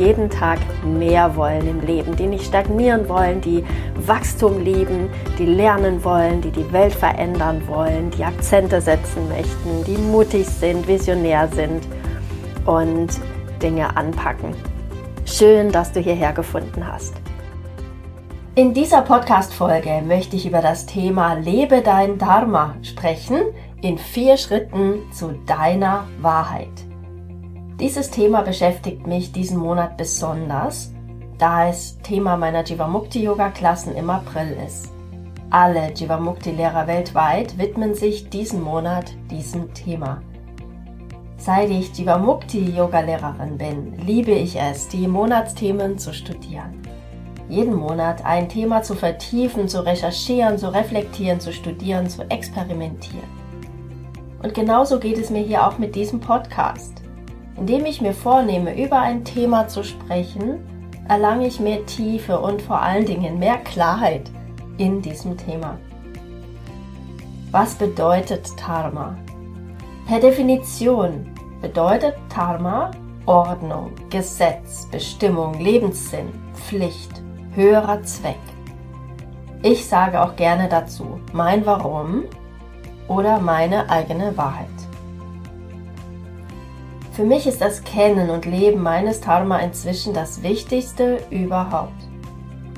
jeden Tag mehr wollen im Leben, die nicht stagnieren wollen, die Wachstum lieben, die lernen wollen, die die Welt verändern wollen, die Akzente setzen möchten, die mutig sind, visionär sind und Dinge anpacken. Schön, dass du hierher gefunden hast. In dieser Podcast-Folge möchte ich über das Thema Lebe dein Dharma sprechen in vier Schritten zu deiner Wahrheit. Dieses Thema beschäftigt mich diesen Monat besonders, da es Thema meiner Jivamukti Yoga Klassen im April ist. Alle Jivamukti Lehrer weltweit widmen sich diesen Monat diesem Thema. Seit ich Jivamukti Yoga Lehrerin bin, liebe ich es, die Monatsthemen zu studieren. Jeden Monat ein Thema zu vertiefen, zu recherchieren, zu reflektieren, zu studieren, zu experimentieren. Und genauso geht es mir hier auch mit diesem Podcast. Indem ich mir vornehme, über ein Thema zu sprechen, erlange ich mehr Tiefe und vor allen Dingen mehr Klarheit in diesem Thema. Was bedeutet Dharma? Per Definition bedeutet Dharma Ordnung, Gesetz, Bestimmung, Lebenssinn, Pflicht, höherer Zweck. Ich sage auch gerne dazu mein Warum oder meine eigene Wahrheit. Für mich ist das Kennen und Leben meines Dharma inzwischen das Wichtigste überhaupt.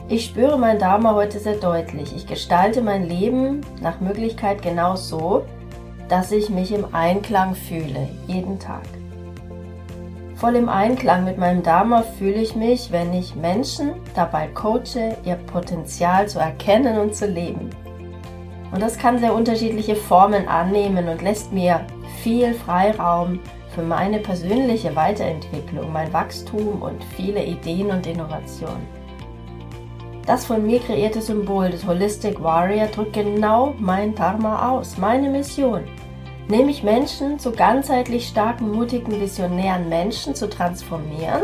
Ich spüre mein Dharma heute sehr deutlich. Ich gestalte mein Leben nach Möglichkeit genau so, dass ich mich im Einklang fühle, jeden Tag. Voll im Einklang mit meinem Dharma fühle ich mich, wenn ich Menschen dabei coache, ihr Potenzial zu erkennen und zu leben. Und das kann sehr unterschiedliche Formen annehmen und lässt mir viel Freiraum für meine persönliche Weiterentwicklung, mein Wachstum und viele Ideen und Innovationen. Das von mir kreierte Symbol des Holistic Warrior drückt genau mein Dharma aus, meine Mission, nämlich Menschen zu ganzheitlich starken, mutigen, visionären Menschen zu transformieren,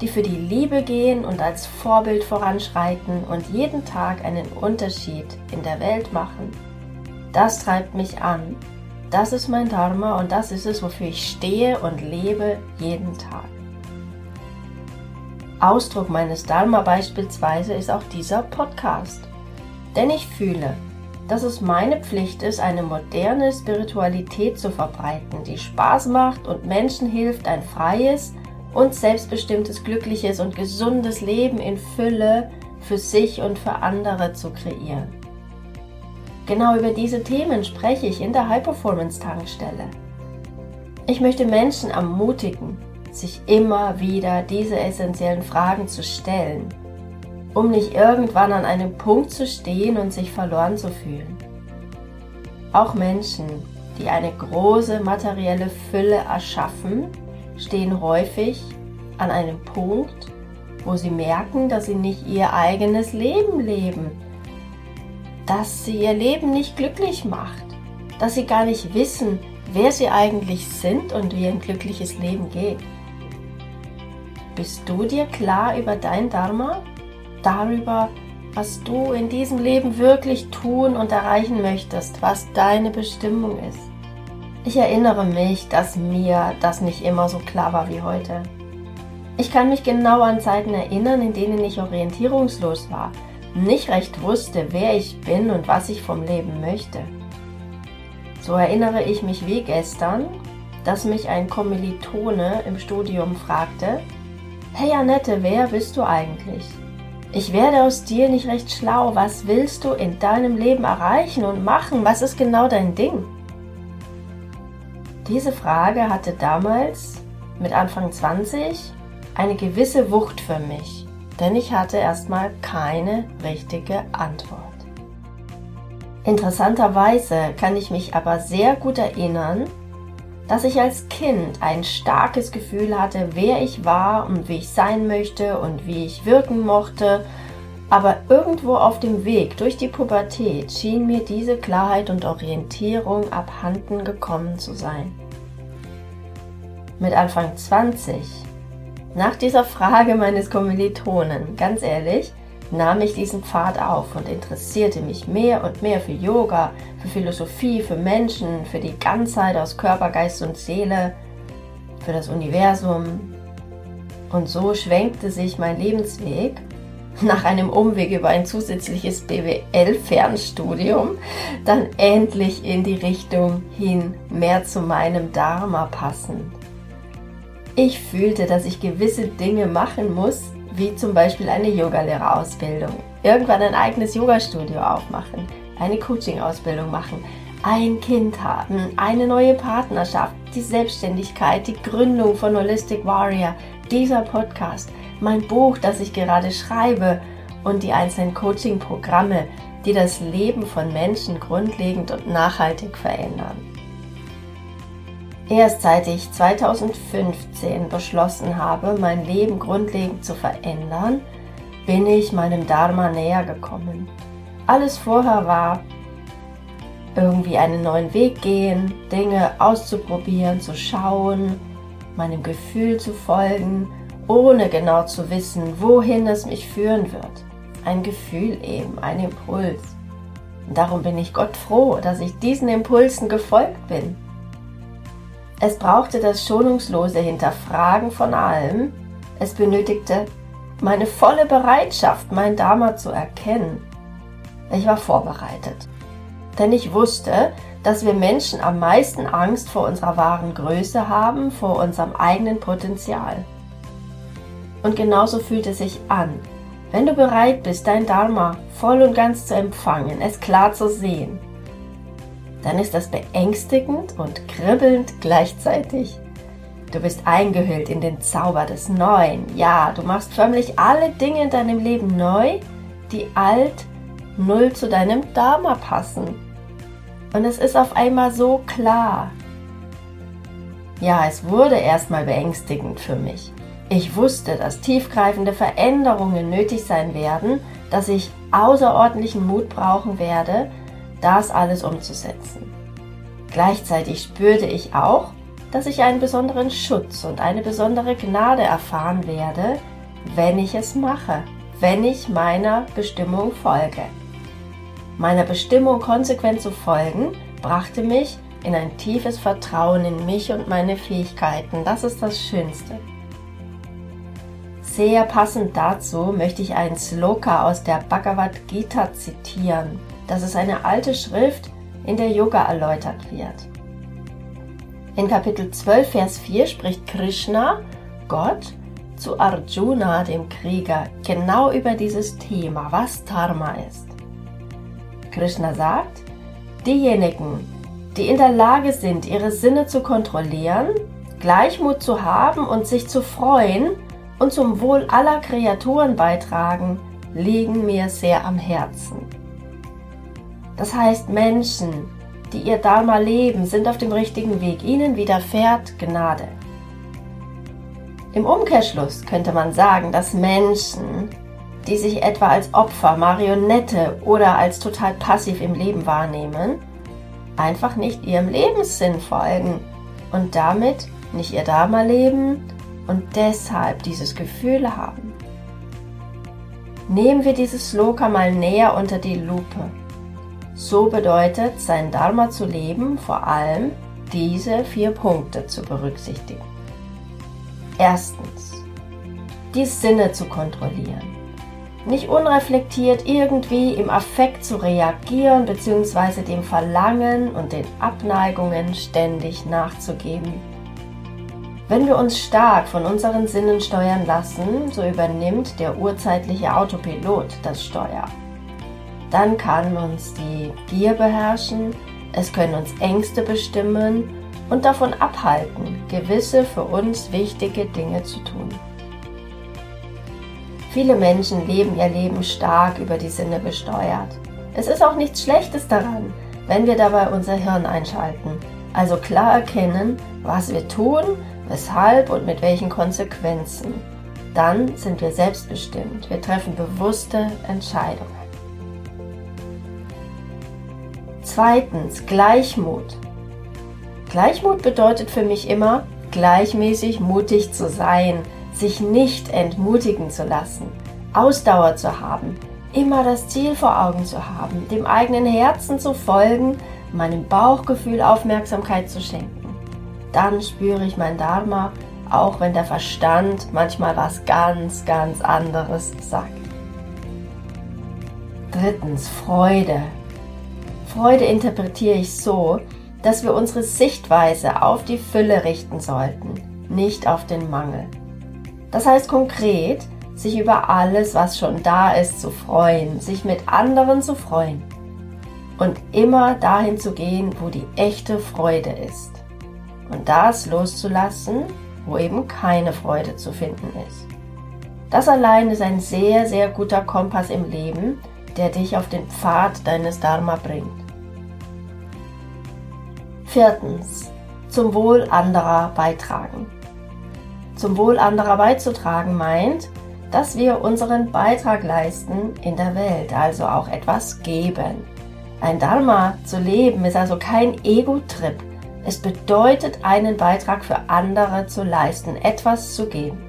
die für die Liebe gehen und als Vorbild voranschreiten und jeden Tag einen Unterschied in der Welt machen. Das treibt mich an das ist mein Dharma und das ist es, wofür ich stehe und lebe jeden Tag. Ausdruck meines Dharma beispielsweise ist auch dieser Podcast. Denn ich fühle, dass es meine Pflicht ist, eine moderne Spiritualität zu verbreiten, die Spaß macht und Menschen hilft, ein freies und selbstbestimmtes, glückliches und gesundes Leben in Fülle für sich und für andere zu kreieren. Genau über diese Themen spreche ich in der High Performance Tankstelle. Ich möchte Menschen ermutigen, sich immer wieder diese essentiellen Fragen zu stellen, um nicht irgendwann an einem Punkt zu stehen und sich verloren zu fühlen. Auch Menschen, die eine große materielle Fülle erschaffen, stehen häufig an einem Punkt, wo sie merken, dass sie nicht ihr eigenes Leben leben, dass sie ihr Leben nicht glücklich macht, dass sie gar nicht wissen, wer sie eigentlich sind und wie ein glückliches Leben geht. Bist du dir klar über dein Dharma? Darüber, was du in diesem Leben wirklich tun und erreichen möchtest, was deine Bestimmung ist? Ich erinnere mich, dass mir das nicht immer so klar war wie heute. Ich kann mich genau an Zeiten erinnern, in denen ich orientierungslos war, nicht recht wusste, wer ich bin und was ich vom Leben möchte. So erinnere ich mich wie gestern, dass mich ein Kommilitone im Studium fragte, Hey Annette, wer bist du eigentlich? Ich werde aus dir nicht recht schlau. Was willst du in deinem Leben erreichen und machen? Was ist genau dein Ding? Diese Frage hatte damals, mit Anfang 20, eine gewisse Wucht für mich denn ich hatte erstmal keine richtige Antwort. Interessanterweise kann ich mich aber sehr gut erinnern, dass ich als Kind ein starkes Gefühl hatte, wer ich war und wie ich sein möchte und wie ich wirken mochte Aber irgendwo auf dem Weg durch die Pubertät schien mir diese Klarheit und Orientierung abhanden gekommen zu sein. Mit Anfang 20, nach dieser Frage meines Kommilitonen, ganz ehrlich, nahm ich diesen Pfad auf und interessierte mich mehr und mehr für Yoga, für Philosophie, für Menschen, für die Ganzheit aus Körper, Geist und Seele, für das Universum. Und so schwenkte sich mein Lebensweg nach einem Umweg über ein zusätzliches BWL-Fernstudium dann endlich in die Richtung hin, mehr zu meinem Dharma passend. Ich fühlte, dass ich gewisse Dinge machen muss, wie zum Beispiel eine Yogalehrerausbildung, irgendwann ein eigenes Yogastudio aufmachen, eine Coaching-Ausbildung machen, ein Kind haben, eine neue Partnerschaft, die Selbstständigkeit, die Gründung von Holistic Warrior, dieser Podcast, mein Buch, das ich gerade schreibe und die einzelnen Coaching-Programme, die das Leben von Menschen grundlegend und nachhaltig verändern. Erst seit ich 2015 beschlossen habe, mein Leben grundlegend zu verändern, bin ich meinem Dharma näher gekommen. Alles vorher war irgendwie einen neuen Weg gehen, Dinge auszuprobieren, zu schauen, meinem Gefühl zu folgen, ohne genau zu wissen, wohin es mich führen wird. Ein Gefühl eben, ein Impuls. Und darum bin ich Gott froh, dass ich diesen Impulsen gefolgt bin. Es brauchte das schonungslose Hinterfragen von allem. Es benötigte meine volle Bereitschaft, mein Dharma zu erkennen. Ich war vorbereitet. Denn ich wusste, dass wir Menschen am meisten Angst vor unserer wahren Größe haben, vor unserem eigenen Potenzial. Und genauso fühlt es sich an, wenn du bereit bist, dein Dharma voll und ganz zu empfangen, es klar zu sehen dann ist das beängstigend und kribbelnd gleichzeitig. Du bist eingehüllt in den Zauber des Neuen. Ja, du machst förmlich alle Dinge in deinem Leben neu, die alt null zu deinem Dharma passen. Und es ist auf einmal so klar. Ja, es wurde erstmal beängstigend für mich. Ich wusste, dass tiefgreifende Veränderungen nötig sein werden, dass ich außerordentlichen Mut brauchen werde, das alles umzusetzen. Gleichzeitig spürte ich auch, dass ich einen besonderen Schutz und eine besondere Gnade erfahren werde, wenn ich es mache, wenn ich meiner Bestimmung folge. Meiner Bestimmung konsequent zu folgen, brachte mich in ein tiefes Vertrauen in mich und meine Fähigkeiten. Das ist das Schönste. Sehr passend dazu möchte ich einen Sloka aus der Bhagavad Gita zitieren. Das ist eine alte Schrift, in der Yoga erläutert wird. In Kapitel 12, Vers 4 spricht Krishna, Gott, zu Arjuna, dem Krieger, genau über dieses Thema, was Dharma ist. Krishna sagt, diejenigen, die in der Lage sind, ihre Sinne zu kontrollieren, Gleichmut zu haben und sich zu freuen und zum Wohl aller Kreaturen beitragen, liegen mir sehr am Herzen. Das heißt, Menschen, die ihr Dharma leben, sind auf dem richtigen Weg. Ihnen widerfährt Gnade. Im Umkehrschluss könnte man sagen, dass Menschen, die sich etwa als Opfer, Marionette oder als total passiv im Leben wahrnehmen, einfach nicht ihrem Lebenssinn folgen und damit nicht ihr Dharma leben und deshalb dieses Gefühl haben. Nehmen wir dieses Sloka mal näher unter die Lupe. So bedeutet sein Dharma zu leben vor allem diese vier Punkte zu berücksichtigen. Erstens, die Sinne zu kontrollieren. Nicht unreflektiert irgendwie im Affekt zu reagieren bzw. dem Verlangen und den Abneigungen ständig nachzugeben. Wenn wir uns stark von unseren Sinnen steuern lassen, so übernimmt der urzeitliche Autopilot das Steuer. Dann kann uns die Gier beherrschen, es können uns Ängste bestimmen und davon abhalten, gewisse für uns wichtige Dinge zu tun. Viele Menschen leben ihr Leben stark über die Sinne besteuert. Es ist auch nichts Schlechtes daran, wenn wir dabei unser Hirn einschalten, also klar erkennen, was wir tun, weshalb und mit welchen Konsequenzen. Dann sind wir selbstbestimmt. Wir treffen bewusste Entscheidungen. Zweitens, Gleichmut. Gleichmut bedeutet für mich immer, gleichmäßig mutig zu sein, sich nicht entmutigen zu lassen, Ausdauer zu haben, immer das Ziel vor Augen zu haben, dem eigenen Herzen zu folgen, meinem Bauchgefühl Aufmerksamkeit zu schenken. Dann spüre ich mein Dharma, auch wenn der Verstand manchmal was ganz, ganz anderes sagt. Drittens, Freude. Freude interpretiere ich so, dass wir unsere Sichtweise auf die Fülle richten sollten, nicht auf den Mangel. Das heißt konkret, sich über alles, was schon da ist, zu freuen, sich mit anderen zu freuen und immer dahin zu gehen, wo die echte Freude ist und das loszulassen, wo eben keine Freude zu finden ist. Das allein ist ein sehr, sehr guter Kompass im Leben, der dich auf den Pfad deines Dharma bringt. Viertens, zum Wohl anderer beitragen. Zum Wohl anderer beizutragen meint, dass wir unseren Beitrag leisten in der Welt, also auch etwas geben. Ein Dharma zu leben ist also kein Ego-Trip. Es bedeutet, einen Beitrag für andere zu leisten, etwas zu geben.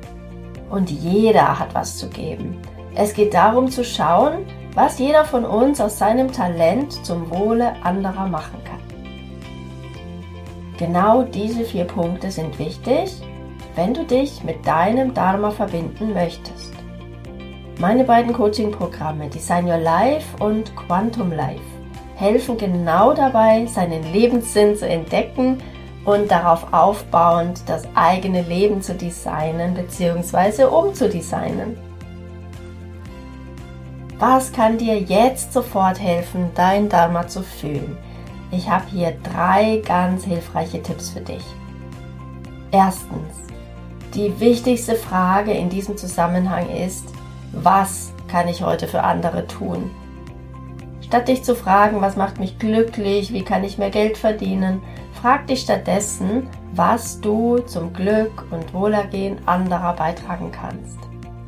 Und jeder hat was zu geben. Es geht darum zu schauen, was jeder von uns aus seinem Talent zum Wohle anderer machen. Genau diese vier Punkte sind wichtig, wenn du dich mit deinem Dharma verbinden möchtest. Meine beiden Coaching-Programme Design Your Life und Quantum Life helfen genau dabei, seinen Lebenssinn zu entdecken und darauf aufbauend das eigene Leben zu designen bzw. umzudesignen. Was kann dir jetzt sofort helfen, dein Dharma zu fühlen? Ich habe hier drei ganz hilfreiche Tipps für dich. Erstens, die wichtigste Frage in diesem Zusammenhang ist, was kann ich heute für andere tun? Statt dich zu fragen, was macht mich glücklich, wie kann ich mehr Geld verdienen, frag dich stattdessen, was du zum Glück und Wohlergehen anderer beitragen kannst.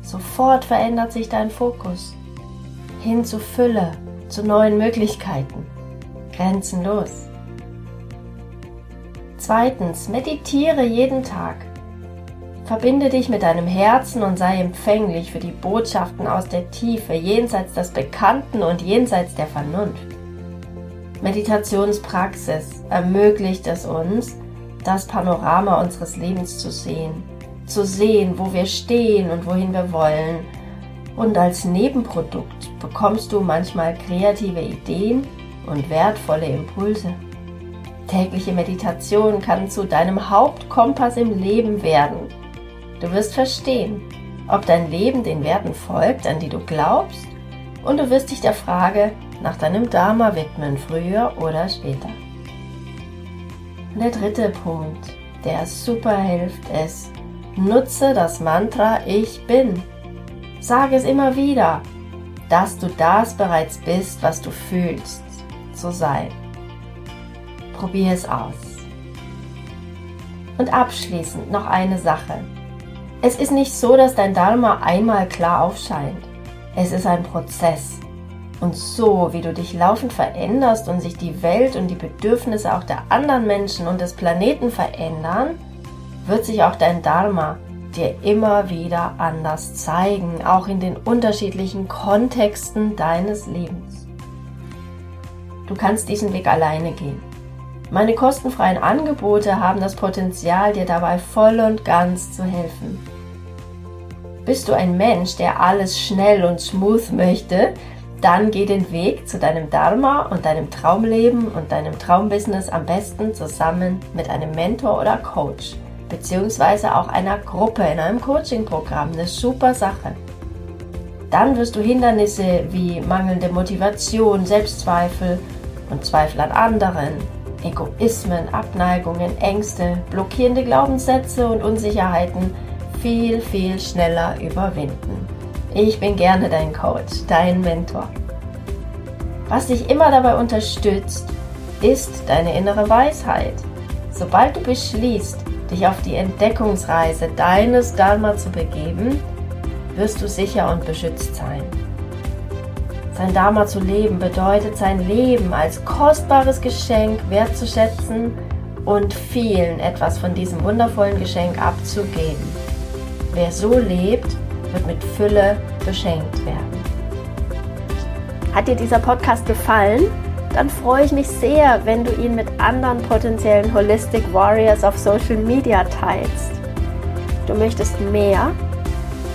Sofort verändert sich dein Fokus hin zu Fülle, zu neuen Möglichkeiten grenzenlos. Zweitens, meditiere jeden Tag. Verbinde dich mit deinem Herzen und sei empfänglich für die Botschaften aus der Tiefe, jenseits des Bekannten und jenseits der Vernunft. Meditationspraxis ermöglicht es uns, das Panorama unseres Lebens zu sehen, zu sehen, wo wir stehen und wohin wir wollen. Und als Nebenprodukt bekommst du manchmal kreative Ideen und wertvolle Impulse. Tägliche Meditation kann zu deinem Hauptkompass im Leben werden. Du wirst verstehen, ob dein Leben den Werten folgt, an die du glaubst, und du wirst dich der Frage nach deinem Dharma widmen, früher oder später. Und der dritte Punkt, der super hilft, ist, nutze das Mantra Ich bin. Sage es immer wieder, dass du das bereits bist, was du fühlst zu sein. Probier es aus. Und abschließend noch eine Sache. Es ist nicht so, dass dein Dharma einmal klar aufscheint. Es ist ein Prozess. Und so, wie du dich laufend veränderst und sich die Welt und die Bedürfnisse auch der anderen Menschen und des Planeten verändern, wird sich auch dein Dharma dir immer wieder anders zeigen, auch in den unterschiedlichen Kontexten deines Lebens. Du kannst diesen Weg alleine gehen. Meine kostenfreien Angebote haben das Potenzial, dir dabei voll und ganz zu helfen. Bist du ein Mensch, der alles schnell und smooth möchte, dann geh den Weg zu deinem Dharma und deinem Traumleben und deinem Traumbusiness am besten zusammen mit einem Mentor oder Coach, beziehungsweise auch einer Gruppe in einem Coaching-Programm. Eine super Sache. Dann wirst du Hindernisse wie mangelnde Motivation, Selbstzweifel und Zweifel an anderen, Egoismen, Abneigungen, Ängste, blockierende Glaubenssätze und Unsicherheiten viel, viel schneller überwinden. Ich bin gerne dein Coach, dein Mentor. Was dich immer dabei unterstützt, ist deine innere Weisheit. Sobald du beschließt, dich auf die Entdeckungsreise deines Dharma zu begeben, wirst du sicher und beschützt sein. Sein Dharma zu leben bedeutet, sein Leben als kostbares Geschenk wertzuschätzen und vielen etwas von diesem wundervollen Geschenk abzugeben. Wer so lebt, wird mit Fülle beschenkt werden. Hat dir dieser Podcast gefallen? Dann freue ich mich sehr, wenn du ihn mit anderen potenziellen Holistic Warriors auf Social Media teilst. Du möchtest mehr?